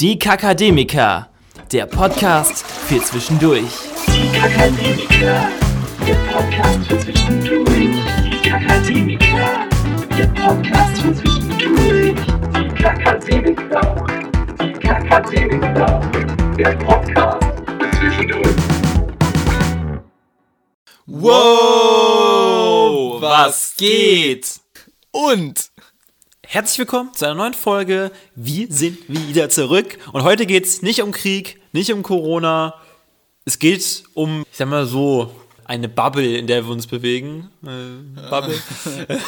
Die Kakademiker, der Podcast für zwischendurch. Die Kakademiker, der Podcast für zwischendurch. Die Kakademiker, der Podcast für zwischendurch. Die Kakademiker, die Kakademiker, der Podcast für zwischendurch. Wow, was geht? Und Herzlich willkommen zu einer neuen Folge. Wir sind wieder zurück. Und heute geht es nicht um Krieg, nicht um Corona. Es geht um, ich sag mal so, eine Bubble, in der wir uns bewegen. Äh, Bubble.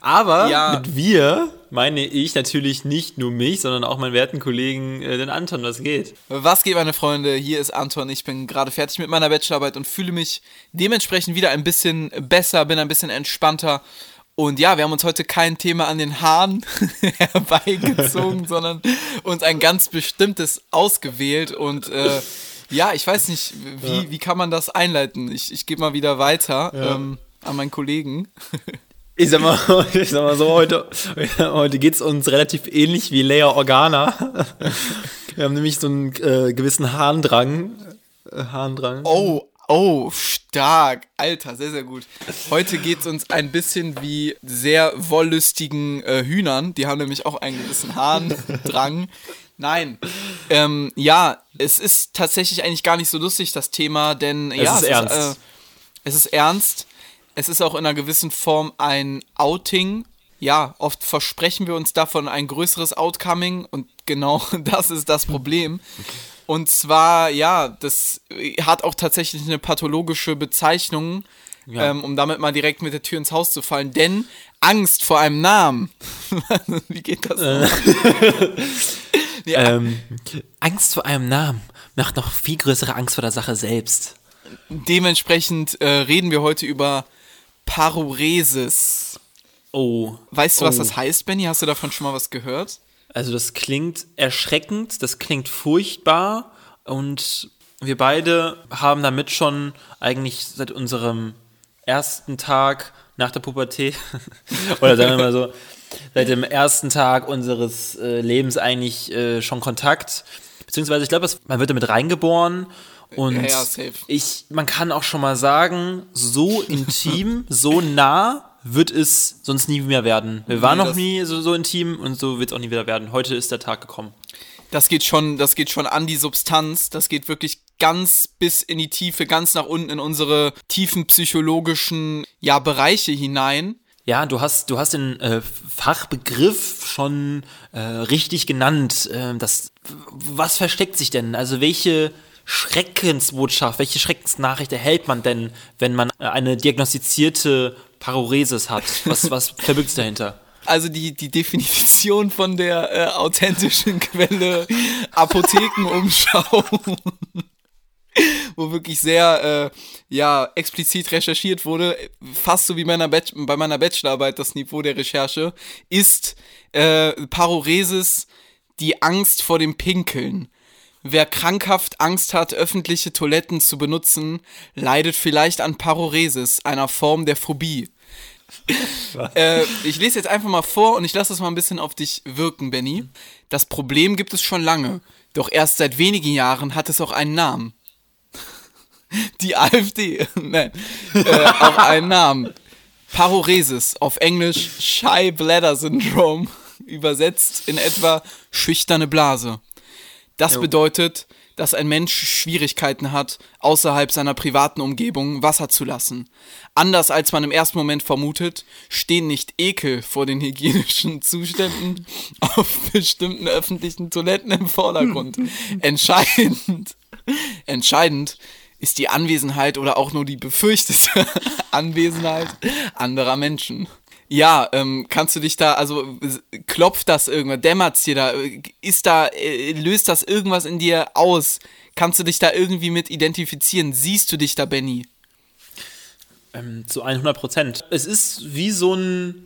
Aber Ja. mit wir meine ich natürlich nicht nur mich, sondern auch meinen werten Kollegen, äh, den Anton, was geht. was geht, meine Freunde? Hier ist Anton. Ich bin gerade fertig mit meiner Bachelorarbeit und fühle mich dementsprechend wieder ein bisschen besser, bin ein bisschen entspannter. Und ja, wir haben uns heute kein Thema an den Haaren herbeigezogen, sondern uns ein ganz bestimmtes ausgewählt. Und äh, ja, ich weiß nicht, wie, wie kann man das einleiten? Ich, ich gebe mal wieder weiter ähm, an meinen Kollegen. Ich sag mal, ich sag mal so, heute, heute geht es uns relativ ähnlich wie Leia Organa. Wir haben nämlich so einen äh, gewissen Harndrang. Äh, Harndrang. Oh, oh, stark. Alter, sehr, sehr gut. Heute geht es uns ein bisschen wie sehr wollüstigen äh, Hühnern. Die haben nämlich auch einen gewissen Harndrang. Nein. Ähm, ja, es ist tatsächlich eigentlich gar nicht so lustig, das Thema, denn ja, ist ernst. äh, es ist ernst. Es ist auch in einer gewissen Form ein Outing. Ja, oft versprechen wir uns davon ein größeres Outcoming und genau das ist das Problem. Und zwar, ja, das hat auch tatsächlich eine pathologische Bezeichnung, Ja. ähm, um damit mal direkt mit der Tür ins Haus zu fallen. Denn Angst vor einem Namen. Wie geht das? Äh. Ähm, Angst vor einem Namen macht noch viel größere Angst vor der Sache selbst. Dementsprechend äh, reden wir heute über Paruresis. Oh. Weißt du, was Oh. das heißt, Benny? Hast du davon schon mal was gehört? Also das klingt erschreckend, das klingt furchtbar und wir beide haben damit schon eigentlich seit unserem ersten Tag nach der Pubertät oder sagen wir mal so, seit dem ersten Tag unseres äh, Lebens eigentlich äh, schon Kontakt. Beziehungsweise ich glaube, man wird damit reingeboren und Ja, ja, safe. ich, man kann auch schon mal sagen, so intim, so nah wird es sonst nie mehr werden. Wir waren Nee, noch nie so, so intim und so wird es auch nie wieder werden. Heute ist der Tag gekommen. Das geht schon, das geht schon an die Substanz. Das geht wirklich ganz bis in die Tiefe, ganz nach unten in unsere tiefen psychologischen ja, Bereiche hinein. Ja, du hast, du hast den äh, Fachbegriff schon äh, richtig genannt. Ähm, das, was versteckt sich denn? Also welche Schreckensbotschaft, welche Schreckensnachricht erhält man denn, wenn man äh, eine diagnostizierte Paruresis hat? Was, was verbirgt sich dahinter? Also die, die Definition von der äh, authentischen Quelle Apothekenumschau, wo wirklich sehr äh, ja, explizit recherchiert wurde, fast so wie meiner bei meiner Bachelorarbeit das Niveau der Recherche, ist äh, Paruresis die Angst vor dem Pinkeln. Wer krankhaft Angst hat, öffentliche Toiletten zu benutzen, leidet vielleicht an Paruresis, einer Form der Phobie. Äh, ich lese jetzt einfach mal vor und ich lasse das mal ein bisschen auf dich wirken, Benny. Das Problem gibt es schon lange, doch erst seit wenigen Jahren hat es auch einen Namen. Die AfD, nein, äh, auch einen Namen. Paruresis, auf Englisch Shy Bladder Syndrome, übersetzt in etwa schüchterne Blase. Das bedeutet, dass ein Mensch Schwierigkeiten hat, außerhalb seiner privaten Umgebung Wasser zu lassen. Anders als man im ersten Moment vermutet, stehen nicht Ekel vor den hygienischen Zuständen auf bestimmten öffentlichen Toiletten im Vordergrund. Entscheidend, entscheidend ist die Anwesenheit oder auch nur die befürchtete Anwesenheit anderer Menschen. Ja, ähm, kannst du dich da, also klopft das irgendwas, dämmert's dir da, ist da, äh, löst das irgendwas in dir aus? Kannst du dich da irgendwie mit identifizieren? Siehst du dich da, Benny? Ähm, zu 100 Prozent. Es ist wie so ein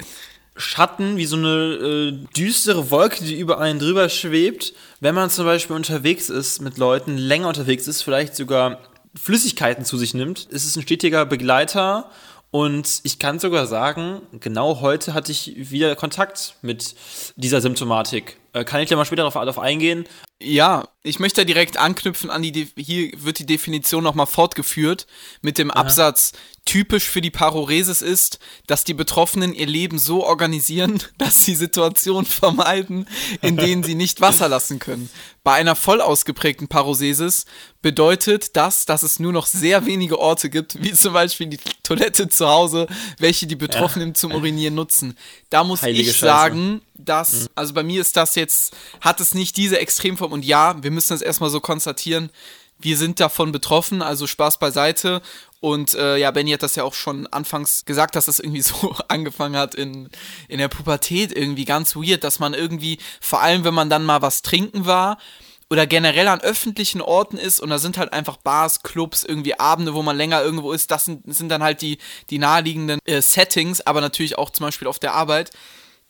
Schatten, wie so eine äh, düstere Wolke, die über einen drüber schwebt, wenn man zum Beispiel unterwegs ist mit Leuten, länger unterwegs ist, vielleicht sogar Flüssigkeiten zu sich nimmt. Es ist ein stetiger Begleiter und ich kann sogar sagen, genau heute hatte ich wieder Kontakt mit dieser Symptomatik. Äh, kann ich da mal später darauf, darauf eingehen? Ja, ich möchte direkt anknüpfen an die, De hier wird die Definition nochmal fortgeführt mit dem Absatz, typisch für die Paroresis ist, dass die Betroffenen ihr Leben so organisieren, dass sie Situationen vermeiden, in denen sie nicht Wasser lassen können. Bei einer voll ausgeprägten Paroresis bedeutet das, dass es nur noch sehr wenige Orte gibt, wie zum Beispiel die Toilette zu Hause, welche die Betroffenen zum Urinieren nutzen. Da muss Heilige ich Scheiße. sagen, dass, also bei mir ist das jetzt, hat es nicht diese Extremform und ja, wir müssen das erstmal so konstatieren, wir sind davon betroffen, also Spaß beiseite. Und äh, ja, Benny hat das ja auch schon anfangs gesagt, dass das irgendwie so angefangen hat in, in der Pubertät, irgendwie ganz weird, dass man irgendwie, vor allem wenn man dann mal was trinken war, oder generell an öffentlichen Orten ist und da sind halt einfach Bars, Clubs, irgendwie Abende, wo man länger irgendwo ist, das sind, sind dann halt die, die naheliegenden äh, Settings, aber natürlich auch zum Beispiel auf der Arbeit,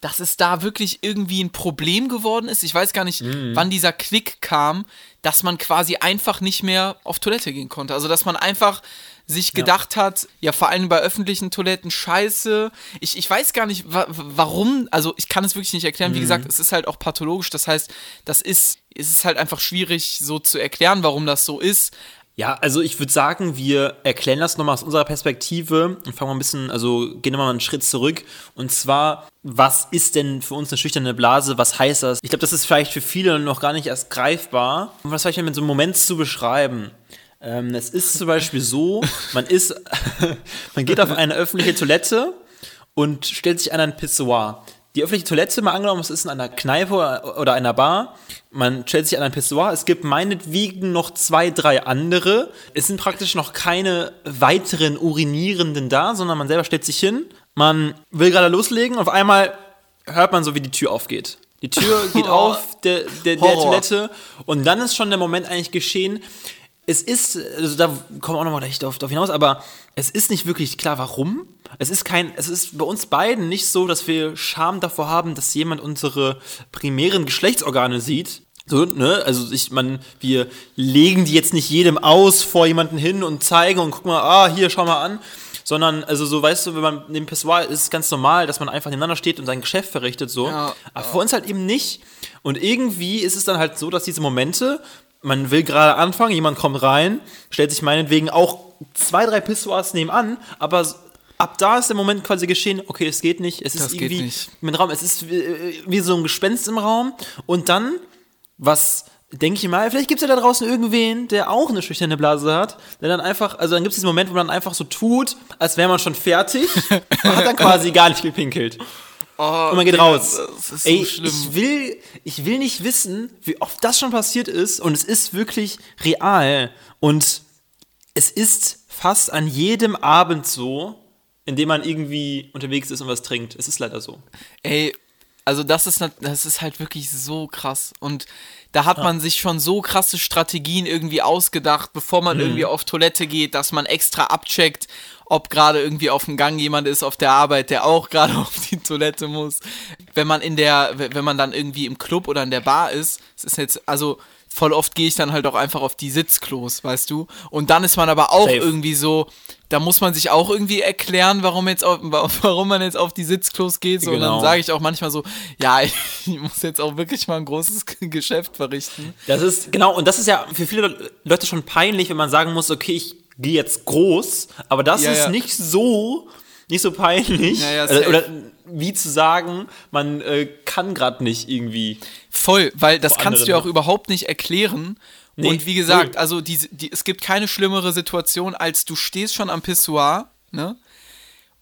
dass es da wirklich irgendwie ein Problem geworden ist. Ich weiß gar nicht, wann dieser Klick kam, dass man quasi einfach nicht mehr auf Toilette gehen konnte. Also, dass man einfach sich gedacht hat, ja, vor allem bei öffentlichen Toiletten, scheiße. Ich, ich weiß gar nicht, wa warum, also ich kann es wirklich nicht erklären. Wie gesagt, es ist halt auch pathologisch. Das heißt, das ist, es ist halt einfach schwierig so zu erklären, warum das so ist. Ja, also ich würde sagen, wir erklären das nochmal aus unserer Perspektive und fangen mal ein bisschen, also gehen wir mal einen Schritt zurück. Und zwar, was ist denn für uns eine schüchterne Blase? Was heißt das? Ich glaube, das ist vielleicht für viele noch gar nicht erst greifbar. Um das vielleicht mit so einem Moment zu beschreiben. Ähm, es ist zum Beispiel so, man ist, man geht auf eine öffentliche Toilette und stellt sich an ein Pissoir. Die öffentliche Toilette, mal angenommen, es ist in einer Kneipe oder einer Bar, man stellt sich an ein Pissoir, es gibt meinetwegen noch zwei, drei andere. Es sind praktisch noch keine weiteren Urinierenden da, sondern man selber stellt sich hin, man will gerade loslegen, auf einmal hört man so, wie die Tür aufgeht. Die Tür geht auf der, der, der. Toilette und dann ist schon der Moment eigentlich geschehen, es ist, also da kommen wir auch nochmal gleich drauf, drauf hinaus, aber es ist nicht wirklich klar, warum. Es ist kein, es ist bei uns beiden nicht so, dass wir Scham davor haben, dass jemand unsere primären Geschlechtsorgane sieht. So, ne, also ich, man, wir legen die jetzt nicht jedem aus vor jemanden hin und zeigen und gucken mal, ah, hier, schau mal an. Sondern, also so, weißt du, wenn man neben Pissoir ist es ganz normal, dass man einfach nebeneinander steht und sein Geschäft verrichtet, so. Ja, Aber für uns halt eben nicht. Und irgendwie ist es dann halt so, dass diese Momente, man will gerade anfangen, jemand kommt rein, stellt sich meinetwegen auch zwei, drei Pissoirs nebenan, aber ab da ist der Moment quasi geschehen, okay, es geht nicht, es ist Das geht irgendwie mit Raum, es ist wie, wie so ein Gespenst im Raum und dann, was denke ich mal, vielleicht gibt es ja da draußen irgendwen, der auch eine schüchterne Blase hat, der dann einfach, also dann gibt es diesen Moment, wo man einfach so tut, als wäre man schon fertig und hat dann quasi gar nicht gepinkelt. Oh, Und man geht raus. Das ist so Ey, schlimm. ich will, ich will nicht wissen, wie oft das schon passiert ist und es ist wirklich real und es ist fast an jedem Abend so, in dem man irgendwie unterwegs ist und was trinkt. Es ist leider so. Ey, also das ist, das ist halt wirklich so krass. Und da hat man sich schon so krasse Strategien irgendwie ausgedacht, bevor man irgendwie auf Toilette geht, dass man extra abcheckt, ob gerade irgendwie auf dem Gang jemand ist auf der Arbeit, der auch gerade auf die Toilette muss. Wenn man in der, wenn man dann irgendwie im Club oder in der Bar ist, es ist jetzt, also voll oft gehe ich dann halt auch einfach auf die Sitzklos, weißt du? Und dann ist man aber auch Safe. irgendwie so, da muss man sich auch irgendwie erklären, warum jetzt auf, warum man jetzt auf die Sitzklos geht. So, Und Genau. dann sage ich auch manchmal so, ja, ich muss jetzt auch wirklich mal ein großes Geschäft verrichten. Das ist, genau, und das ist ja für viele Leute schon peinlich, wenn man sagen muss, okay, ich gehe jetzt groß, aber das Ja, ist ja. nicht so, nicht so peinlich. Ja, oder wie zu sagen, man äh, kann gerade nicht irgendwie. Voll, weil das kannst du ja auch überhaupt nicht erklären. Nee, und wie gesagt, null. also die, die, es gibt keine schlimmere Situation, als du stehst schon am Pissoir, ne?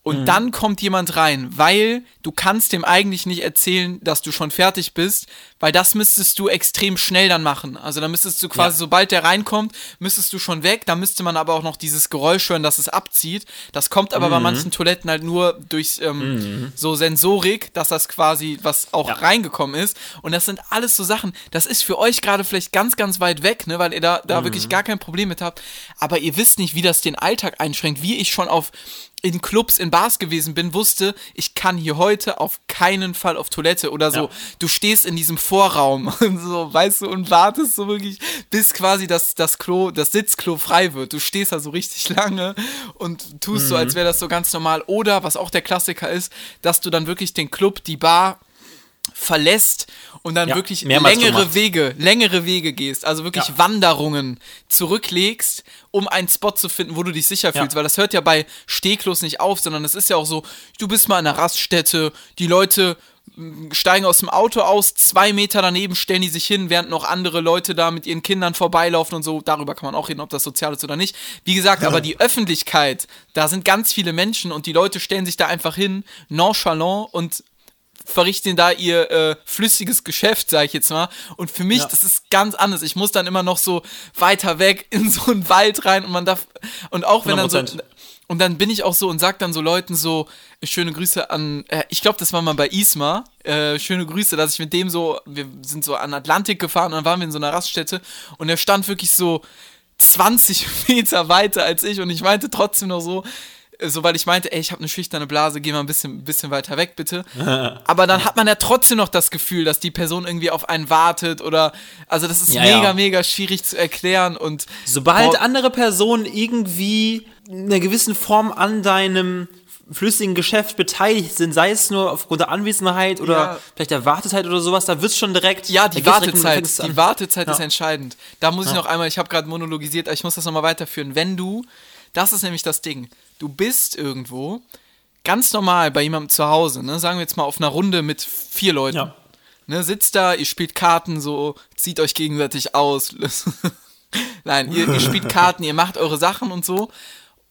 Und Mhm. dann kommt jemand rein, weil du kannst dem eigentlich nicht erzählen, dass du schon fertig bist, weil das müsstest du extrem schnell dann machen. Also da müsstest du quasi, Ja. sobald der reinkommt, müsstest du schon weg. Da müsste man aber auch noch dieses Geräusch hören, dass es abzieht. Das kommt aber Mhm. bei manchen Toiletten halt nur durch ähm, so Sensorik, dass das quasi was auch Ja. reingekommen ist. Und das sind alles so Sachen, das ist für euch gerade vielleicht ganz, ganz weit weg, ne, weil ihr da, da wirklich gar kein Problem mit habt. Aber ihr wisst nicht, wie das den Alltag einschränkt. Wie ich schon auf in Clubs, in Bars gewesen bin, wusste, ich kann hier heute auf keinen Fall auf Toilette oder so. Ja. Du stehst in diesem Vorraum und so, weißt du, und wartest so wirklich, bis quasi das, das Klo, das Sitzklo frei wird. Du stehst da so richtig lange und tust so, als wäre das so ganz normal. Oder, was auch der Klassiker ist, dass du dann wirklich den Club, die Bar verlässt und dann Ja, wirklich längere gemacht. Wege, längere Wege gehst, also wirklich Ja. Wanderungen zurücklegst, um einen Spot zu finden, wo du dich sicher Ja. fühlst, weil das hört ja bei Stehklos nicht auf, sondern es ist ja auch so, du bist mal in einer Raststätte, die Leute steigen aus dem Auto aus, zwei Meter daneben stellen die sich hin, während noch andere Leute da mit ihren Kindern vorbeilaufen und so. Darüber kann man auch reden, ob das sozial ist oder nicht. Wie gesagt, aber die Öffentlichkeit, da sind ganz viele Menschen und die Leute stellen sich da einfach hin, nonchalant und verrichten da ihr äh, flüssiges Geschäft, sag ich jetzt mal. Und für mich, Ja. das ist ganz anders. Ich muss dann immer noch so weiter weg in so einen Wald rein und man darf und auch wenn dann so 100%. Und dann bin ich auch so und sag dann so Leuten so schöne Grüße an äh, ich glaube, das war mal bei Isma. Äh, schöne Grüße, dass ich mit dem so wir sind so an Atlantik gefahren und dann waren wir in so einer Raststätte und er stand wirklich so 20 Meter weiter als ich und ich meinte trotzdem noch so, äh, so weil ich meinte, ey, ich habe eine schüchterne Blase, geh mal ein bisschen, bisschen weiter weg, bitte. Aber dann hat man ja trotzdem noch das Gefühl, dass die Person irgendwie auf einen wartet oder, also das ist Ja, mega, ja. mega schwierig zu erklären und Sobald andere Personen irgendwie in einer gewissen Form an deinem flüssigen Geschäft beteiligt sind, sei es nur aufgrund der Anwesenheit oder Ja. vielleicht der Wartezeit oder sowas, da wird's schon direkt. Ja, die Wartezeit, die. Wartezeit ist Ja. entscheidend. Da muss ich noch einmal, ich habe gerade monologisiert, aber ich muss das nochmal weiterführen. Wenn du, das ist nämlich das Ding, du bist irgendwo ganz normal bei jemandem zu Hause, ne, sagen wir jetzt mal auf einer Runde mit vier Leuten. Ja. Ne, sitzt da, ihr spielt Karten, so, zieht euch gegenseitig aus. Nein, ihr, ihr spielt Karten, ihr macht eure Sachen und so.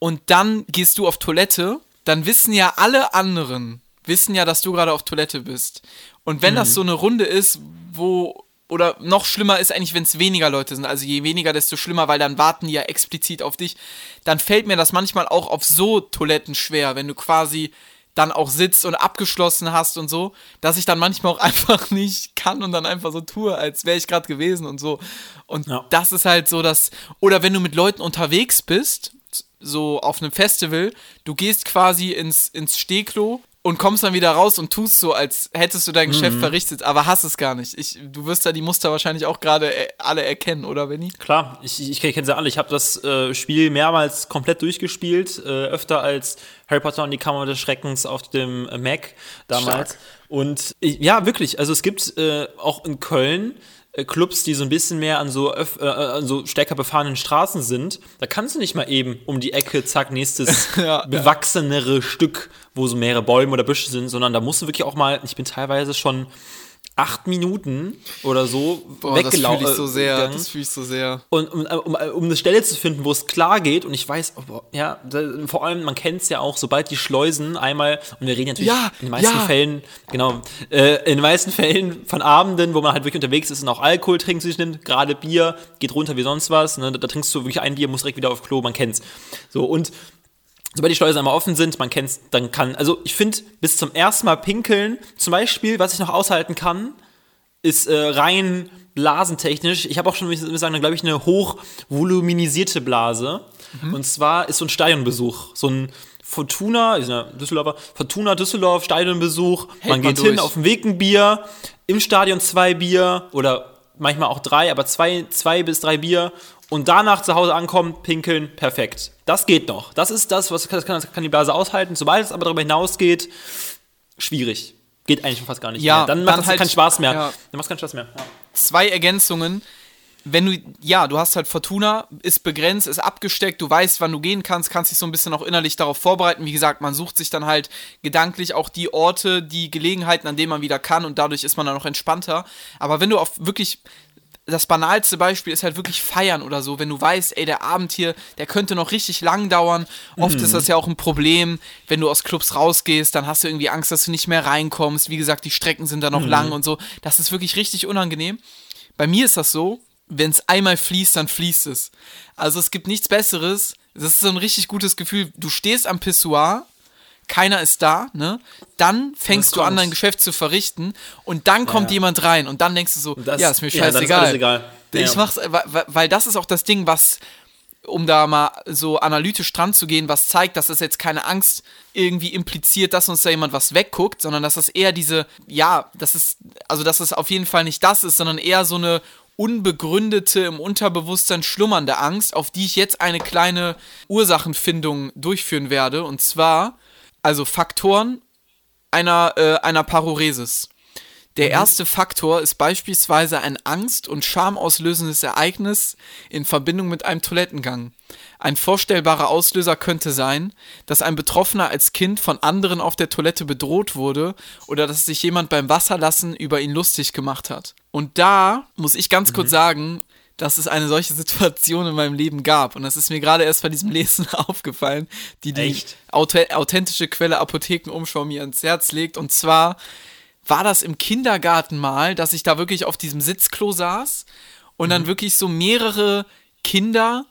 Und dann gehst du auf Toilette, dann wissen ja alle anderen, wissen ja, dass du gerade auf Toilette bist. Und wenn das so eine Runde ist, wo, oder noch schlimmer ist eigentlich, wenn es weniger Leute sind, also je weniger, desto schlimmer, weil dann warten die ja explizit auf dich, dann fällt mir das manchmal auch auf so Toiletten schwer, wenn du quasi dann auch sitzt und abgeschlossen hast und so, dass ich dann manchmal auch einfach nicht kann und dann einfach so tue, als wäre ich gerade gewesen und so. Und Ja. das ist halt so, dass, oder wenn du mit Leuten unterwegs bist, so auf einem Festival, du gehst quasi ins, ins Stehklo und kommst dann wieder raus und tust so, als hättest du dein Geschäft verrichtet, aber hast es gar nicht. Ich, du wirst da die Muster wahrscheinlich auch gerade äh, alle erkennen, oder Benny? Klar, ich, ich, ich kenne sie alle. Ich habe das äh, Spiel mehrmals komplett durchgespielt, äh, öfter als Harry Potter und die Kammer des Schreckens auf dem äh, Mac damals. Stark. Und ich, ja, wirklich, also es gibt äh, auch in Köln äh, Clubs, die so ein bisschen mehr an so, öff, äh, an so stärker befahrenen Straßen sind. Da kannst du nicht mal eben um die Ecke, zack, nächstes Ja, ja. bewachsenere Stück, wo so mehrere Bäume oder Büsche sind, sondern da musst du wirklich auch mal, ich bin teilweise schon acht Minuten oder so Boah, das weggelaufen. fühle ich so sehr, gegangen. das fühle ich so sehr. Und um, um, um eine Stelle zu finden, wo es klar geht, und ich weiß, oh, ja, da, vor allem, man kennt es ja auch, sobald die Schleusen einmal, und wir reden natürlich Ja, in den meisten ja. Fällen, genau, äh, in den meisten Fällen von Abenden, wo man halt wirklich unterwegs ist und auch Alkohol trinken sich nimmt, gerade Bier, geht runter wie sonst was, ne, da, da trinkst du wirklich ein Bier, musst direkt wieder auf Klo, man kennt's. So, und sobald die Schleusen einmal offen sind, man kennt's, dann kann, also ich finde, bis zum ersten Mal pinkeln, zum Beispiel, was ich noch aushalten kann, ist äh, rein blasentechnisch. Ich habe auch schon, muss ich sagen, glaube ich, eine hochvoluminisierte Blase. Mhm. Und zwar ist so ein Stadionbesuch. So ein Fortuna, ich bin Düsseldorfer, Fortuna Düsseldorf, Stadionbesuch. man man geht durch. hin, auf dem Weg ein Bier, im Stadion zwei Bier oder manchmal auch drei, aber zwei, zwei bis drei Bier. Und danach zu Hause ankommen, pinkeln, perfekt. Das geht noch. Das ist das, was das kann, das kann die Blase aushalten. Sobald es aber darüber hinausgeht, schwierig. Geht eigentlich schon fast gar nicht Ja, mehr. Dann dann macht es halt- keinen Spaß mehr. ja. Dann macht es keinen Spaß mehr. Ja. zwei Ergänzungen. Wenn du, ja, du hast halt Fortuna, ist begrenzt, ist abgesteckt, du weißt, wann du gehen kannst, kannst dich so ein bisschen auch innerlich darauf vorbereiten. Wie gesagt, man sucht sich dann halt gedanklich auch die Orte, die Gelegenheiten, an denen man wieder kann und dadurch ist man dann auch entspannter. Aber wenn du auf wirklich, das banalste Beispiel ist halt wirklich feiern oder so, wenn du weißt, ey, der Abend hier, der könnte noch richtig lang dauern. Oft ist das ja auch ein Problem, wenn du aus Clubs rausgehst, dann hast du irgendwie Angst, dass du nicht mehr reinkommst. Wie gesagt, die Strecken sind da noch lang und so. Das ist wirklich richtig unangenehm. Bei mir ist das so, wenn es einmal fließt, dann fließt es. Also es gibt nichts Besseres. Das ist so ein richtig gutes Gefühl. Du stehst am Pissoir, keiner ist da, ne? Dann fängst du an, dein Geschäft zu verrichten und dann kommt Ja. jemand rein und dann denkst du so, Das- ja, ist mir ja, dann ist scheißegal. egal. Ich Ja. mach's, weil, das ist auch das Ding, was um da mal so analytisch dran zu gehen, was zeigt, dass es jetzt keine Angst irgendwie impliziert, dass uns da jemand was wegguckt, sondern dass es eher diese, ja, das ist, also dass es auf jeden Fall nicht das ist, sondern eher so eine unbegründete, im Unterbewusstsein schlummernde Angst, auf die ich jetzt eine kleine Ursachenfindung durchführen werde. Und zwar, also Faktoren einer, äh, einer Paroresis. Der erste Faktor ist beispielsweise ein angst- und schamauslösendes Ereignis in Verbindung mit einem Toilettengang. Ein vorstellbarer Auslöser könnte sein, dass ein Betroffener als Kind von anderen auf der Toilette bedroht wurde oder dass sich jemand beim Wasserlassen über ihn lustig gemacht hat. Und da muss ich ganz kurz sagen, dass es eine solche Situation in meinem Leben gab. Und das ist mir gerade erst bei diesem Lesen aufgefallen, die die Echt? auth- authentische Quelle Apothekenumschau mir ans Herz legt. Und zwar war das im Kindergarten mal, dass ich da wirklich auf diesem Sitzklo saß und dann wirklich so mehrere Kinder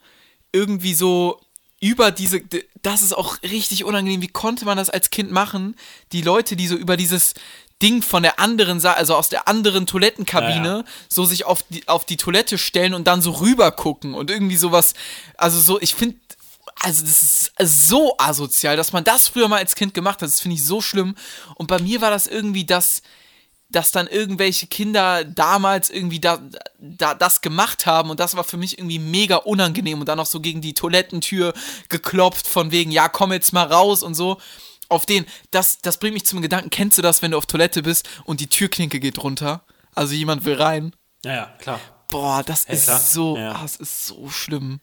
irgendwie so über diese, das ist auch richtig unangenehm, wie konnte man das als Kind machen? Die Leute, die so über dieses Ding von der anderen Seite, also aus der anderen Toilettenkabine, Ja, ja. so sich auf die, auf die Toilette stellen und dann so rüber gucken und irgendwie sowas, also so, ich finde, also das ist so asozial, dass man das früher mal als Kind gemacht hat, das finde ich so schlimm. Und bei mir war das irgendwie das, dass dann irgendwelche Kinder damals irgendwie da, da das gemacht haben und das war für mich irgendwie mega unangenehm und dann noch so gegen die Toilettentür geklopft von wegen, ja, komm jetzt mal raus und so. Auf den, das, das bringt mich zum Gedanken, kennst du das, wenn du auf Toilette bist und die Türklinke geht runter? Also jemand will rein. Ja, ja, klar. Boah, das ist klar. so, Ja. ah, das ist so schlimm.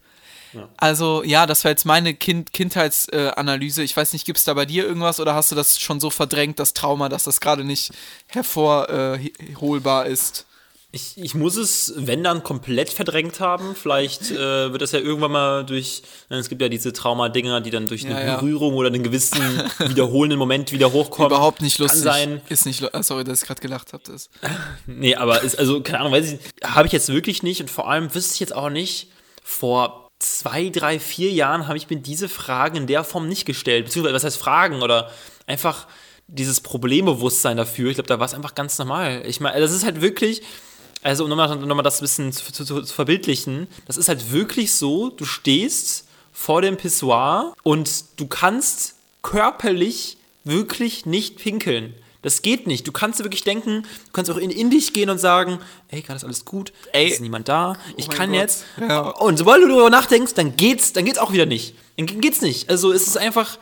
Also, ja, das war jetzt meine kind Kindheitsanalyse. Äh, ich weiß nicht, gibt es da bei dir irgendwas oder hast du das schon so verdrängt, das Trauma, dass das gerade nicht hervorholbar ist? Ich, ich muss es, wenn dann, komplett verdrängt haben. Vielleicht äh, wird das ja irgendwann mal durch, äh, es gibt ja diese Traumadinger, die dann durch eine Ja, ja. Berührung oder einen gewissen wiederholenden Moment wieder hochkommen. Überhaupt nicht lustig. Kann sein. Ist nicht ah, Sorry, dass ich gerade gelacht habe. Nee, aber ist, also, keine Ahnung, weiß ich, habe ich jetzt wirklich nicht und vor allem wüsste ich jetzt auch nicht, vor zwei, drei, vier Jahren habe ich mir diese Fragen in der Form nicht gestellt. Beziehungsweise, was heißt Fragen oder einfach dieses Problembewusstsein dafür. Ich glaube, da war es einfach ganz normal. Ich meine, das ist halt wirklich, also um nochmal noch mal das ein bisschen zu, zu, zu verbildlichen, das ist halt wirklich so, du stehst vor dem Pissoir und du kannst körperlich wirklich nicht pinkeln. Das geht nicht. Du kannst dir wirklich denken, du kannst auch in, in dich gehen und sagen, ey, gerade ist alles gut, Ey. ist niemand da, ich mein kann Gott. jetzt. Ja. Und sobald du darüber nachdenkst, dann geht's, dann geht's auch wieder nicht. Dann geht's nicht. Also es ist einfach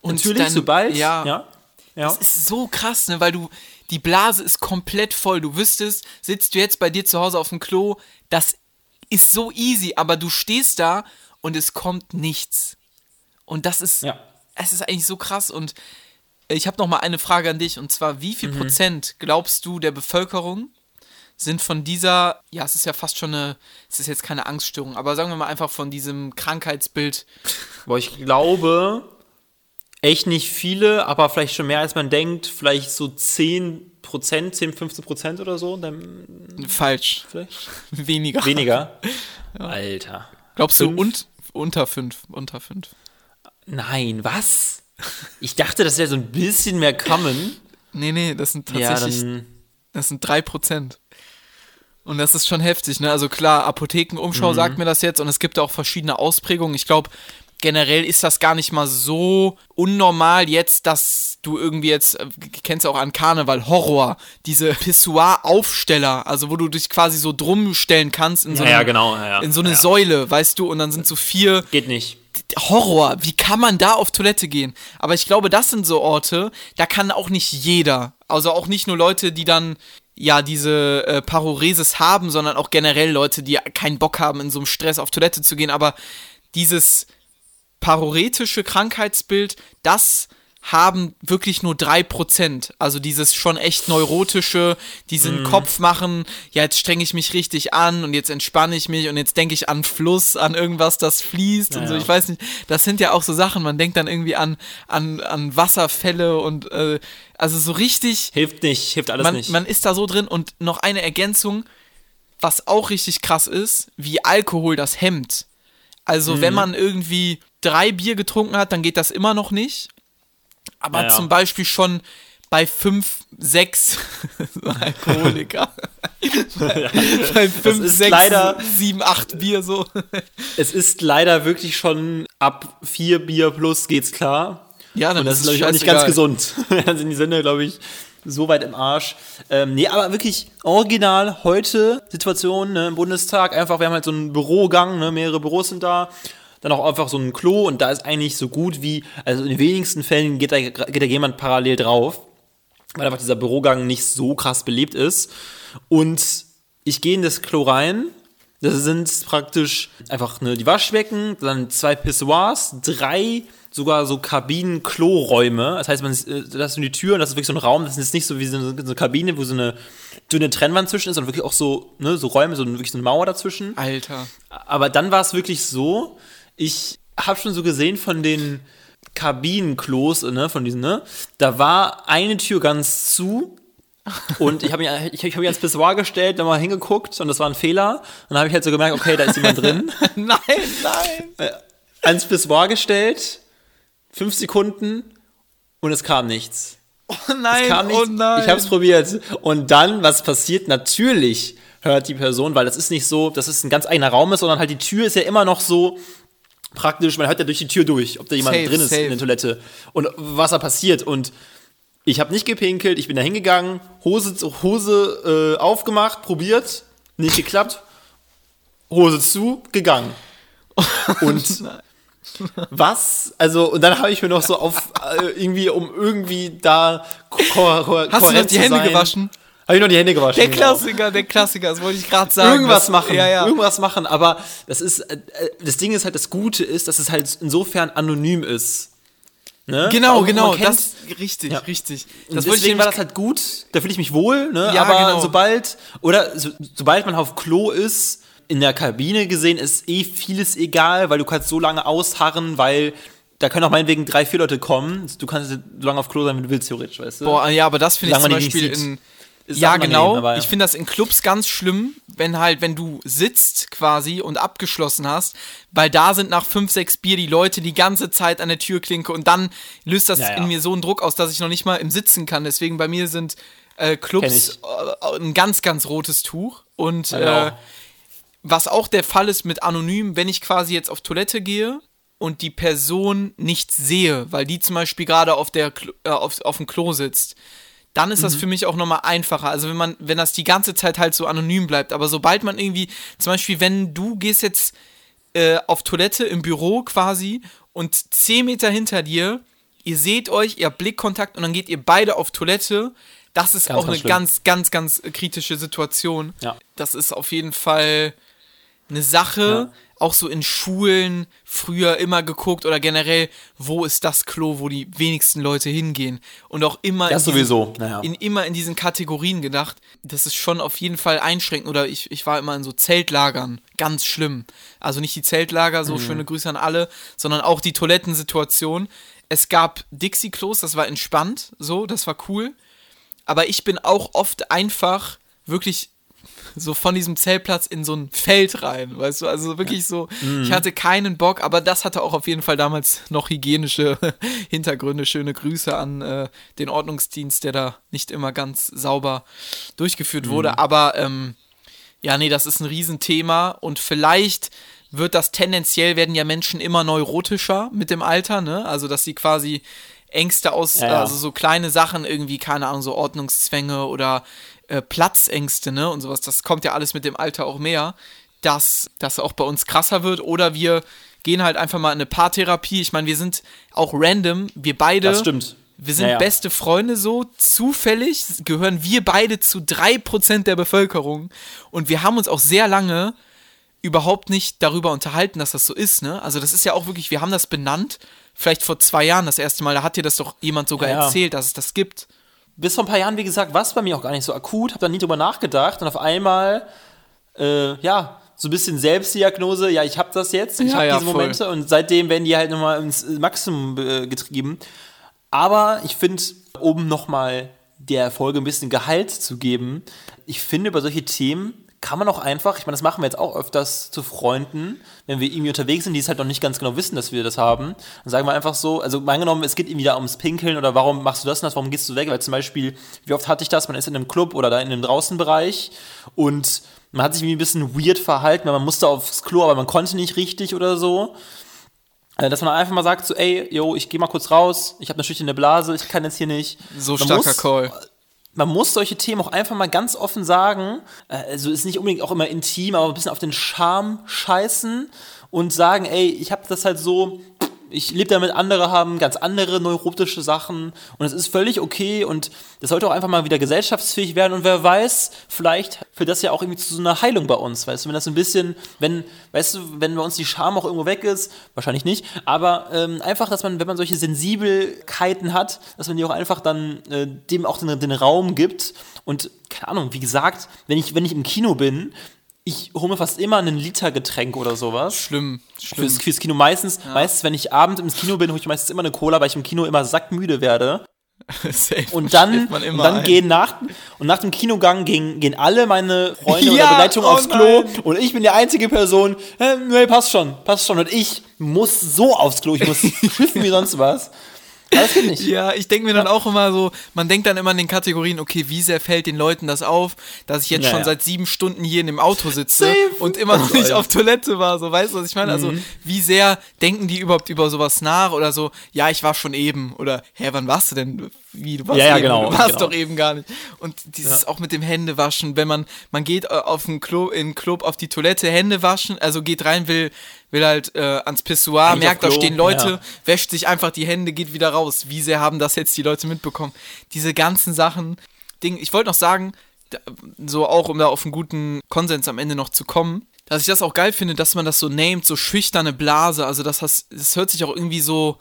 Und natürlich, dann- sobald, ja. ja, ja. Das ist so krass, ne? Weil du, die Blase ist komplett voll. Du wüsstest, sitzt du jetzt bei dir zu Hause auf dem Klo, das ist so easy, aber du stehst da und es kommt nichts. Und das ist, Ja. es ist eigentlich so krass. Und ich habe noch mal eine Frage an dich und zwar: Wie viel Prozent glaubst du der Bevölkerung sind von dieser, ja, es ist ja fast schon eine, es ist jetzt keine Angststörung, aber sagen wir mal einfach von diesem Krankheitsbild. Boah, ich glaube, echt nicht viele, aber vielleicht schon mehr als man denkt. Vielleicht so 10 Prozent, 10, 15 Prozent oder so. Dann Falsch. vielleicht Weniger. weniger. Alter. Glaubst du Fünf? und, unter fünf? Unter fünf. Nein, was? Ich dachte, das wäre so ein bisschen mehr kommen. Nee, nee, das sind Ja, tatsächlich, dann. das sind drei Prozent. Und das ist schon heftig, ne? Also klar, Apothekenumschau Mhm. sagt mir das jetzt und es gibt auch verschiedene Ausprägungen. Ich glaube, generell ist das gar nicht mal so unnormal jetzt, dass du irgendwie jetzt, äh, kennst du auch an Karneval, Horror, diese Pissoir-Aufsteller, also wo du dich quasi so drum stellen kannst in so, Ja, ja, eine, genau. Ja, ja. in so eine ja. Säule, weißt du, und dann sind so vier Geht nicht. Horror, wie kann man da auf Toilette gehen? Aber ich glaube, das sind so Orte, da kann auch nicht jeder, also auch nicht nur Leute, die dann ja diese äh, Paroresis haben, sondern auch generell Leute, die keinen Bock haben, in so einem Stress auf Toilette zu gehen. Aber dieses paroretische Krankheitsbild, das haben wirklich nur 3%. Also dieses schon echt neurotische, diesen Kopf machen, ja, jetzt strenge ich mich richtig an und jetzt entspanne ich mich und jetzt denke ich an Fluss, an irgendwas, das fließt und so. Ich weiß nicht, das sind ja auch so Sachen, man denkt dann irgendwie an, an, an Wasserfälle und äh, also so richtig Hilft nicht, hilft alles man, nicht. man ist da so drin und noch eine Ergänzung, was auch richtig krass ist, wie Alkohol das hemmt. Also Mhm. wenn man irgendwie drei Bier getrunken hat, dann geht das immer noch nicht. Aber Ja, ja. zum Beispiel schon bei fünf, sechs so Alkoholiker. bei fünf, ist sechs, leider- sieben, acht Bier so. es ist leider wirklich schon ab vier Bier plus geht's klar. Ja, dann Und das ist glaube ich, auch nicht ganz gesund. Dann sind die Sender, glaube ich, so weit im Arsch. Ähm, nee, aber wirklich original heute Situation ne, im Bundestag. Einfach, wir haben halt so einen Bürogang, ne, mehrere Büros sind da. Dann auch einfach so ein Klo und da ist eigentlich so gut wie, also in den wenigsten Fällen geht da, geht da jemand parallel drauf. weil einfach dieser Bürogang nicht so krass belebt ist. Und ich gehe in das Klo rein. Das sind praktisch einfach ne, die Waschbecken, dann zwei Pissoirs, drei sogar so Kabinen-Kloräume. Das heißt, man äh, das sind die Türen, das ist wirklich so ein Raum, das ist jetzt nicht so wie so eine, so eine Kabine, wo so eine dünne Trennwand zwischen ist, sondern wirklich auch so, ne, so Räume, so wirklich so eine Mauer dazwischen. Alter. Aber dann war es wirklich so, ich habe schon so gesehen von den Kabinenklos, ne, von diesen, ne, da war eine Tür ganz zu und ich habe mich, ich, ich hab mich ans Pissoir gestellt, dann mal hingeguckt und das war ein Fehler. Und dann habe ich halt so gemerkt, okay, da ist jemand drin. Nein, nein. ans Pissoir gestellt, fünf Sekunden und es kam nichts. Oh nein, oh nichts. nein. Ich habe es probiert. Und dann, was passiert? Natürlich hört die Person, weil das ist nicht so, dass es ein ganz eigener Raum ist, sondern halt die Tür ist ja immer noch so praktisch, man hört ja durch die Tür durch, ob da jemand Safe, drin ist safe. in der Toilette und was da passiert. Und ich habe nicht gepinkelt, ich bin da hingegangen, Hose, Hose äh, aufgemacht, probiert, nicht geklappt, Hose zu, gegangen. Und was? Also, und dann habe ich mir noch so auf, äh, irgendwie, um irgendwie da ko ko Hast du noch die Hände gewaschen? Habe ich noch die Hände gewaschen. Der genau. Klassiker, der Klassiker, das wollte ich gerade sagen. Irgendwas Das- machen, Ja, ja. irgendwas machen, aber das ist, äh, äh, das Ding ist halt, das Gute ist, dass es halt insofern anonym ist. Ne? Genau, Auch genau, kennt- das, richtig, Ja. richtig. Das deswegen war das halt gut, da fühle ich mich wohl, ne? Ja, aber genau. sobald, oder so, sobald man auf Klo ist, in der Kabine gesehen, ist eh vieles egal, weil du kannst so lange ausharren, weil da können auch meinetwegen drei, vier Leute kommen. Du kannst so lange auf Klo sein, wie du willst, theoretisch, weißt du? Boah, ja, aber das finde ich zum Beispiel in. Ist ja, genau. aber ja. Ich finde das in Clubs ganz schlimm, wenn halt, wenn du sitzt quasi und abgeschlossen hast, weil da sind nach fünf, sechs Bier die Leute die ganze Zeit an der Türklinke und dann löst das Ja, ja. in mir so einen Druck aus, dass ich noch nicht mal im Sitzen kann. Deswegen bei mir sind äh, Clubs äh, ein ganz, ganz rotes Tuch. Und Ja, äh, was auch der Fall ist mit anonym, wenn ich quasi jetzt auf Toilette gehe und die Person nicht sehe, weil die zum Beispiel gerade auf, der äh, auf, auf dem Klo sitzt, dann ist das Mhm. für mich auch nochmal einfacher. Also wenn man, wenn das die ganze Zeit halt so anonym bleibt. Aber sobald man irgendwie, zum Beispiel, wenn du gehst jetzt äh, auf Toilette im Büro quasi und 10 Meter hinter dir, ihr seht euch, ihr habt Blickkontakt und dann geht ihr beide auf Toilette. Das ist Ganz, auch ganz eine schlimm. ganz, ganz, ganz kritische Situation. Ja. Das ist auf jeden Fall eine Sache, Ja. Auch so in Schulen früher immer geguckt oder generell, wo ist das Klo, wo die wenigsten Leute hingehen und auch immer Das in diesen, sowieso, naja. in, immer in diesen Kategorien gedacht. Das ist schon auf jeden Fall einschränkend oder ich, ich war immer in so Zeltlagern, ganz schlimm. Also nicht die Zeltlager, Mhm. so schöne Grüße an alle, sondern auch die Toilettensituation. Es gab Dixie-Klos, das war entspannt, so, das war cool. Aber ich bin auch oft einfach wirklich so von diesem Zeltplatz in so ein Feld rein, weißt du, also wirklich so, ich hatte keinen Bock, aber das hatte auch auf jeden Fall damals noch hygienische Hintergründe. Schöne Grüße an äh, den Ordnungsdienst, der da nicht immer ganz sauber durchgeführt wurde, aber ähm, ja, nee, das ist ein Riesenthema und vielleicht wird das tendenziell, werden ja Menschen immer neurotischer mit dem Alter, ne? Also, dass sie quasi Ängste aus, Ja, ja. also so kleine Sachen irgendwie, keine Ahnung, so Ordnungszwänge oder äh, Platzängste, ne? Und sowas, das kommt ja alles mit dem Alter auch mehr, dass das auch bei uns krasser wird oder wir gehen halt einfach mal in eine Paartherapie. Ich meine, wir sind auch random, wir beide. Das stimmt. Wir sind Ja, ja. beste Freunde so. Zufällig gehören wir beide zu 3% der Bevölkerung. Und wir haben uns auch sehr lange überhaupt nicht darüber unterhalten, dass das so ist, ne? Also das ist ja auch wirklich, wir haben das benannt, vielleicht vor zwei Jahren das erste Mal, da hat dir das doch jemand sogar Ja, ja. erzählt, dass es das gibt. bis vor ein paar Jahren, wie gesagt, war es bei mir auch gar nicht so akut, habe da nie drüber nachgedacht und auf einmal, äh, ja, so ein bisschen Selbstdiagnose, ja, ich habe das jetzt, ich Ja, habe ja, diese voll. Momente und seitdem werden die halt nochmal ins Maximum äh, getrieben. Aber ich finde, um nochmal der Folge ein bisschen Gehalt zu geben, ich finde, über solche Themen kann man auch einfach, ich meine, das machen wir jetzt auch öfters zu Freunden, wenn wir irgendwie unterwegs sind, die es halt noch nicht ganz genau wissen, dass wir das haben, dann sagen wir einfach so, also angenommen, es geht irgendwie da ums Pinkeln oder warum machst du das und das, warum gehst du weg, weil zum Beispiel, wie oft hatte ich das, man ist in einem Club oder da in einem Draußenbereich und man hat sich irgendwie ein bisschen weird verhalten, weil man musste aufs Klo, aber man konnte nicht richtig oder so. Äh, Dass man einfach mal sagt, so, ey, yo, ich gehe mal kurz raus, ich habe eine schüchterne Blase, ich kann jetzt hier nicht. So Man starker muss, Call. Man muss solche Themen auch einfach mal ganz offen sagen. Äh, Also ist nicht unbedingt auch immer intim, aber ein bisschen auf den Charme scheißen und sagen, ey, ich habe das halt so, Ich lebe damit, andere haben ganz andere neurotische Sachen und es ist völlig okay und das sollte auch einfach mal wieder gesellschaftsfähig werden und wer weiß, vielleicht führt das ja auch irgendwie zu so einer Heilung bei uns, weißt du, wenn das ein bisschen, wenn, weißt du, wenn bei uns die Scham auch irgendwo weg ist, wahrscheinlich nicht, aber ähm, einfach, dass man, wenn man solche Sensibelkeiten hat, dass man die auch einfach dann äh, dem auch den, den Raum gibt und keine Ahnung, wie gesagt, wenn ich, wenn ich im Kino bin, ich hole mir fast immer einen Liter Getränk oder sowas. Schlimm, schlimm. Fürs, fürs Kino meistens, meistens, wenn ich abend ins Kino bin, hole ich meistens immer eine Cola, weil ich im Kino immer sackmüde werde. Safe. Und dann, man und dann ein. gehen nach, und nach dem Kinogang gehen, gehen alle meine Freunde Ja, oder Begleitung oh aufs Klo nein. und ich bin die einzige Person, äh, nee, passt schon, passt schon. Und ich muss so aufs Klo, ich muss schiffen wie sonst was. Das geht nicht. Ja, ich denke mir dann auch immer so, man denkt dann immer in den Kategorien, okay, wie sehr fällt den Leuten das auf, dass ich jetzt Ja, schon ja. seit sieben Stunden hier in dem Auto sitze Safe. und immer noch nicht auf Toilette war, so, weißt du, was ich meine? Mhm. Also, wie sehr denken die überhaupt über sowas nach oder so, ja, ich war schon eben oder, hä, wann warst du denn? Wie, du warst Ja, ja, eben, genau, du warst genau. doch eben gar nicht. Und dieses auch mit dem Händewaschen, wenn man, man geht äh, auf den Klo, in den Club auf die Toilette, Hände waschen, also geht rein, will, will halt äh, ans Pissoir, Eigentlich merkt, da stehen Leute, ja. wäscht sich einfach die Hände, geht wieder raus. Wie sehr haben das jetzt die Leute mitbekommen? Diese ganzen Sachen. Ding, ich wollte noch sagen, so auch, um da auf einen guten Konsens am Ende noch zu kommen, dass ich das auch geil finde, dass man das so named, so schüchterne Blase. Also das, das hört sich auch irgendwie so.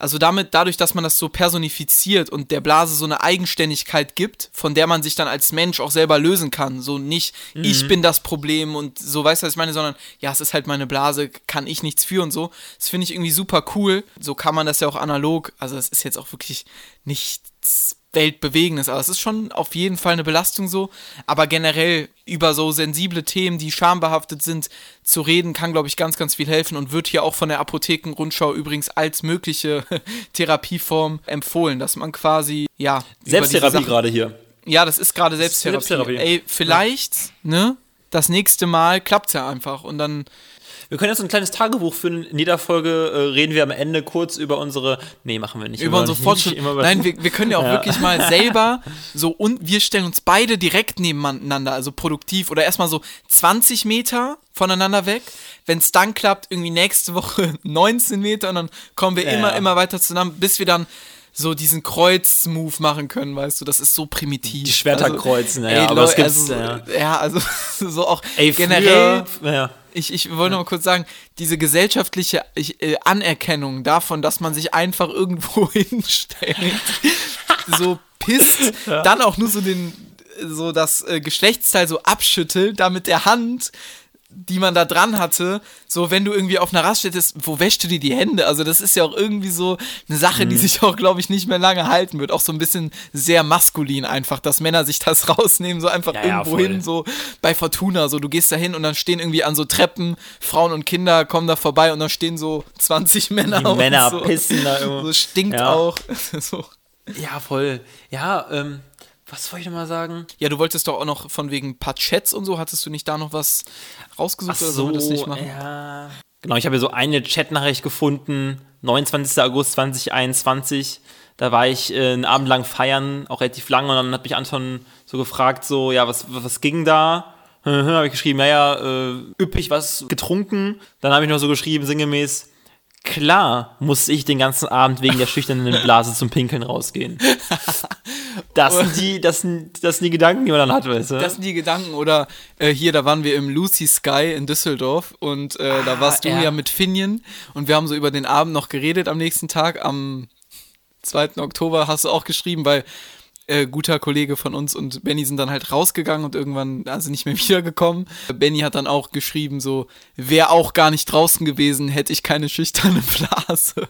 Also damit, dadurch, dass man das so personifiziert und der Blase so eine Eigenständigkeit gibt, von der man sich dann als Mensch auch selber lösen kann. So nicht, ich bin das Problem und so, weißt du, was ich meine, sondern ja, es ist halt meine Blase, kann ich nichts für und so. Das finde ich irgendwie super cool. So kann man das ja auch analog, also es ist jetzt auch wirklich nichts Weltbewegendes, aber es ist schon auf jeden Fall eine Belastung so. Aber generell über so sensible Themen, die schambehaftet sind, zu reden, kann, glaube ich, ganz, ganz viel helfen und wird hier auch von der Apothekenrundschau übrigens als mögliche Therapieform empfohlen, dass man quasi, ja, Selbsttherapie gerade hier. Ja, das ist gerade Selbsttherapie. Selbsttherapie. Ey, vielleicht, ne? Das nächste Mal klappt's ja einfach und dann Wir können jetzt ein kleines Tagebuch führen. In jeder Folge äh, reden wir am Ende kurz über unsere. Nee, machen wir nicht. über unsere Fortschritte. Nein, wir, wir können ja auch Ja. wirklich mal selber so und wir stellen uns beide direkt nebeneinander, also produktiv oder erstmal so 20 Meter voneinander weg. Wenn es dann klappt, irgendwie nächste Woche 19 Meter und dann kommen wir Ja, immer, immer weiter zusammen, bis wir dann so diesen Kreuz-Move machen können, weißt du, das ist so primitiv. Die Schwerter also, kreuzen, ja, ey, aber Leu- gibt's, also, ja. ja, also so auch Ey, generell früher, ja. Ich, ich wollte noch mal kurz sagen, diese gesellschaftliche ich, äh, Anerkennung davon, dass man sich einfach irgendwo hinstellt, so pisst, dann auch nur so den, so das äh, Geschlechtsteil so abschüttelt, da mit der Hand, die man da dran hatte, so wenn du irgendwie auf einer Raststätte bist, wo wäschst du dir die Hände? Also das ist ja auch irgendwie so eine Sache, Mhm. die sich auch, glaube ich, nicht mehr lange halten wird. Auch so ein bisschen sehr maskulin einfach, dass Männer sich das rausnehmen, so einfach Ja, ja, irgendwo voll. hin, so bei Fortuna, so du gehst da hin und dann stehen irgendwie an so Treppen, Frauen und Kinder kommen da vorbei und dann stehen so 20 Männer Die Männer so. pissen da irgendwo. So stinkt Ja. auch. so. ja, voll. Ja, ähm, was wollte ich noch mal sagen? Ja, du wolltest doch auch noch von wegen paar Chats und so, hattest du nicht da noch was rausgesucht oder so, das nicht machen? ja. Genau, ich habe hier so eine Chatnachricht gefunden, 29. August 2021. Da war ich äh, einen Abend lang feiern, auch relativ lang, und dann hat mich Anton so gefragt, so, ja, was, was ging da? habe ich geschrieben, naja, äh, üppig was getrunken. Dann habe ich noch so geschrieben, sinngemäß, klar muss ich den ganzen Abend wegen der schüchternen Blase zum Pinkeln rausgehen. Das sind die, das sind, das sind die Gedanken, die man dann hat, weißt du? Das sind die Gedanken. Oder äh, hier, da waren wir im Lucy Sky in Düsseldorf und äh, da Ah, warst du ja. ja mit Finjen und wir haben so über den Abend noch geredet am nächsten Tag. Am 2. Oktober hast du auch geschrieben, weil äh, guter Kollege von uns und Benny sind dann halt rausgegangen und irgendwann also nicht mehr wiedergekommen. Benny hat dann auch geschrieben, so, wäre auch gar nicht draußen gewesen, hätte ich keine schüchterne Blase.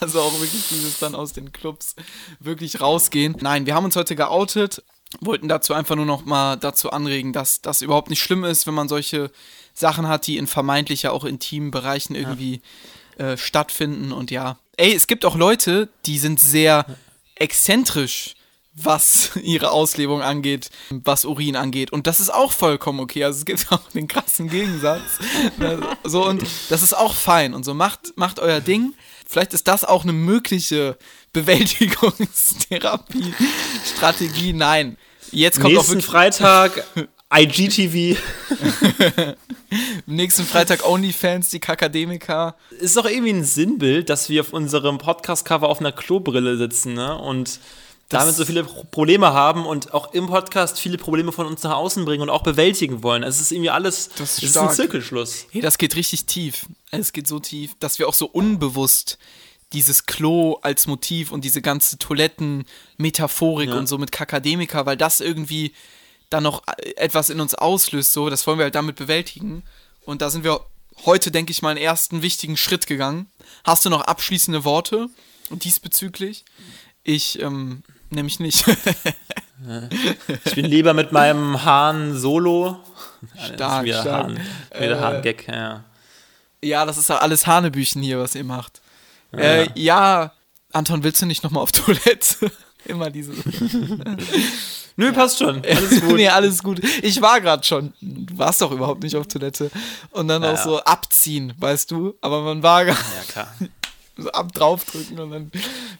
Also auch wirklich dieses dann aus den Clubs wirklich rausgehen. Nein, wir haben uns heute geoutet, wollten dazu einfach nur noch mal dazu anregen, dass das überhaupt nicht schlimm ist, wenn man solche Sachen hat, die in vermeintlich ja auch intimen Bereichen irgendwie äh, stattfinden. Und ja, ey, es gibt auch Leute, die sind sehr exzentrisch, was ihre Auslebung angeht, was Urin angeht. Und das ist auch vollkommen okay. Also es gibt auch den krassen Gegensatz. so, und das ist auch fein. Und so macht, macht euer Ding. Vielleicht ist das auch eine mögliche Bewältigungstherapie-Strategie. Nein. Jetzt kommt auch Nächsten wirklich Freitag IGTV. Nächsten Freitag OnlyFans, die Kakademiker. Ist doch irgendwie ein Sinnbild, dass wir auf unserem Podcast-Cover auf einer Klobrille sitzen, ne? Und damit so viele Pro- Probleme haben und auch im Podcast viele Probleme von uns nach außen bringen und auch bewältigen wollen. Es ist irgendwie alles, Das ist es ist ein. Zirkelschluss. Hey, das geht richtig tief. Es geht so tief, dass wir auch so unbewusst dieses Klo als Motiv und diese ganze Toiletten-Metaphorik Ja. und so mit Kakademiker, weil das irgendwie dann noch etwas in uns auslöst, so, das wollen wir halt damit bewältigen. Und da sind wir heute, denke ich mal, einen ersten wichtigen Schritt gegangen. Hast du noch abschließende Worte diesbezüglich? Ich, ähm, nämlich nicht. Ich bin lieber mit meinem Hahn solo. Stark, wieder stark. Hahn, wieder Äh, Hahn-Gag, ja. Ja, das ist alles Hanebüchen hier, was ihr macht. Ja, äh, ja Anton, willst du nicht nochmal auf Toilette? Immer diese. Nö, passt schon. Alles gut. nee, alles gut. Ich war gerade schon. Du warst doch überhaupt nicht auf Toilette. Und dann Ja, auch ja. so abziehen, weißt du? Aber man war gar Ja, klar. So ab draufdrücken und dann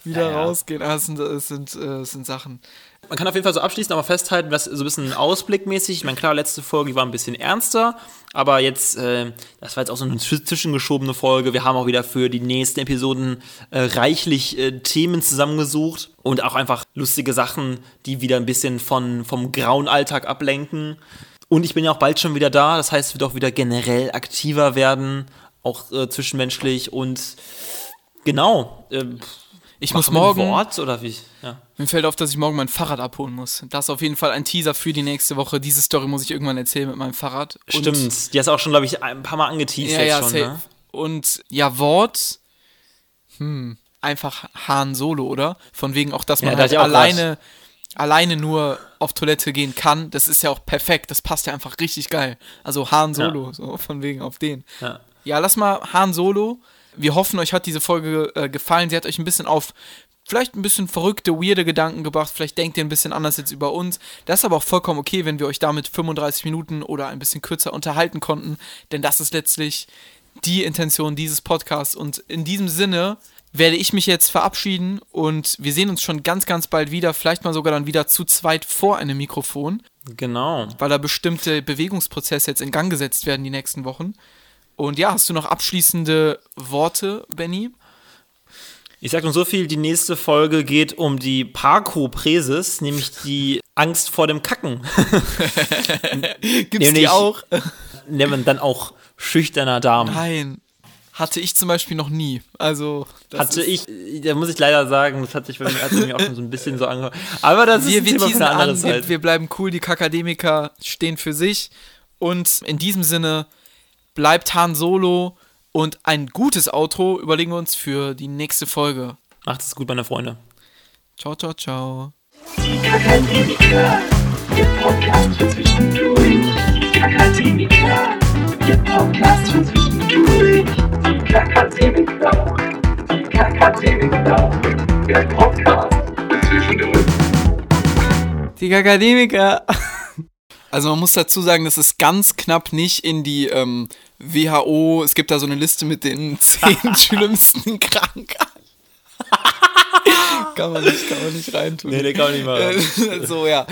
wieder Ja, rausgehen. Ah, es sind, es sind, äh, es sind Sachen. Man kann auf jeden Fall so abschließend aber festhalten, dass so ein bisschen ausblickmäßig, ich meine, klar, letzte Folge war ein bisschen ernster, aber jetzt, äh, das war jetzt auch so eine zwisch- zwischengeschobene Folge. Wir haben auch wieder für die nächsten Episoden äh, reichlich äh, Themen zusammengesucht und auch einfach lustige Sachen, die wieder ein bisschen von, vom grauen Alltag ablenken. Und ich bin ja auch bald schon wieder da, das heißt, es wird auch wieder generell aktiver werden, auch äh, zwischenmenschlich und genau. Äh, Ich muss morgen. Wort oder wie? Ja. Mir fällt auf, dass ich morgen mein Fahrrad abholen muss. Das ist auf jeden Fall ein Teaser für die nächste Woche. Diese Story muss ich irgendwann erzählen mit meinem Fahrrad. Und- Stimmt, die hast du auch schon, glaube ich, ein paar Mal angeteased Ja, ja, schon, ne? Und ja, Wort, hm, einfach Han Solo, oder? Von wegen auch, dass man halt ja auch alleine, alleine nur auf Toilette gehen kann. Das ist ja auch perfekt. Das passt ja einfach richtig geil. Also Han Solo, so von wegen auf den. Ja. Ja, lass mal Han Solo. Wir hoffen, euch hat diese Folge äh, gefallen. Sie hat euch ein bisschen auf vielleicht ein bisschen verrückte, weirde Gedanken gebracht. Vielleicht denkt ihr ein bisschen anders jetzt über uns. Das ist aber auch vollkommen okay, wenn wir euch damit 35 Minuten oder ein bisschen kürzer unterhalten konnten. Denn das ist letztlich die Intention dieses Podcasts. Und in diesem Sinne werde ich mich jetzt verabschieden und wir sehen uns schon ganz, ganz bald wieder. Vielleicht mal sogar dann wieder zu zweit vor einem Mikrofon Genau. weil da bestimmte Bewegungsprozesse jetzt in Gang gesetzt werden die nächsten Wochen. Und ja, hast du noch abschließende Worte, Benny? Ich sag nur so viel, die nächste Folge geht um die Parkopresis, nämlich die Angst vor dem Kacken. Gibt's Nämlich- die auch? Nennt man dann auch schüchterner Darm. Nein. Hatte ich zum Beispiel noch nie. Also, das Hatte ich, da muss ich leider sagen, das hat sich bei mir, hat sich mir auch schon so ein bisschen so angehört. Aber das Wir, ist ein wir teasen an, wir, wir bleiben cool, die Kakademiker stehen für sich. Und in diesem Sinne bleibt Han Solo und ein gutes Outro überlegen wir uns für die nächste Folge. Macht es gut, meine Freunde. Ciao, ciao, ciao. Die Kakademiker, der Podcast für zwischendurch. Die Kakademiker, der Podcast für zwischendurch. Die Kakademiker, die Kakademiker, der Podcast für zwischendurch. Die Akademiker. Also man muss dazu sagen, das ist ganz knapp nicht in die ähm, WHO, es gibt da so eine Liste mit den zehn schlimmsten Krankheiten. kann man nicht, kann man nicht reintun. der kann man nicht machen. Äh, so, ja.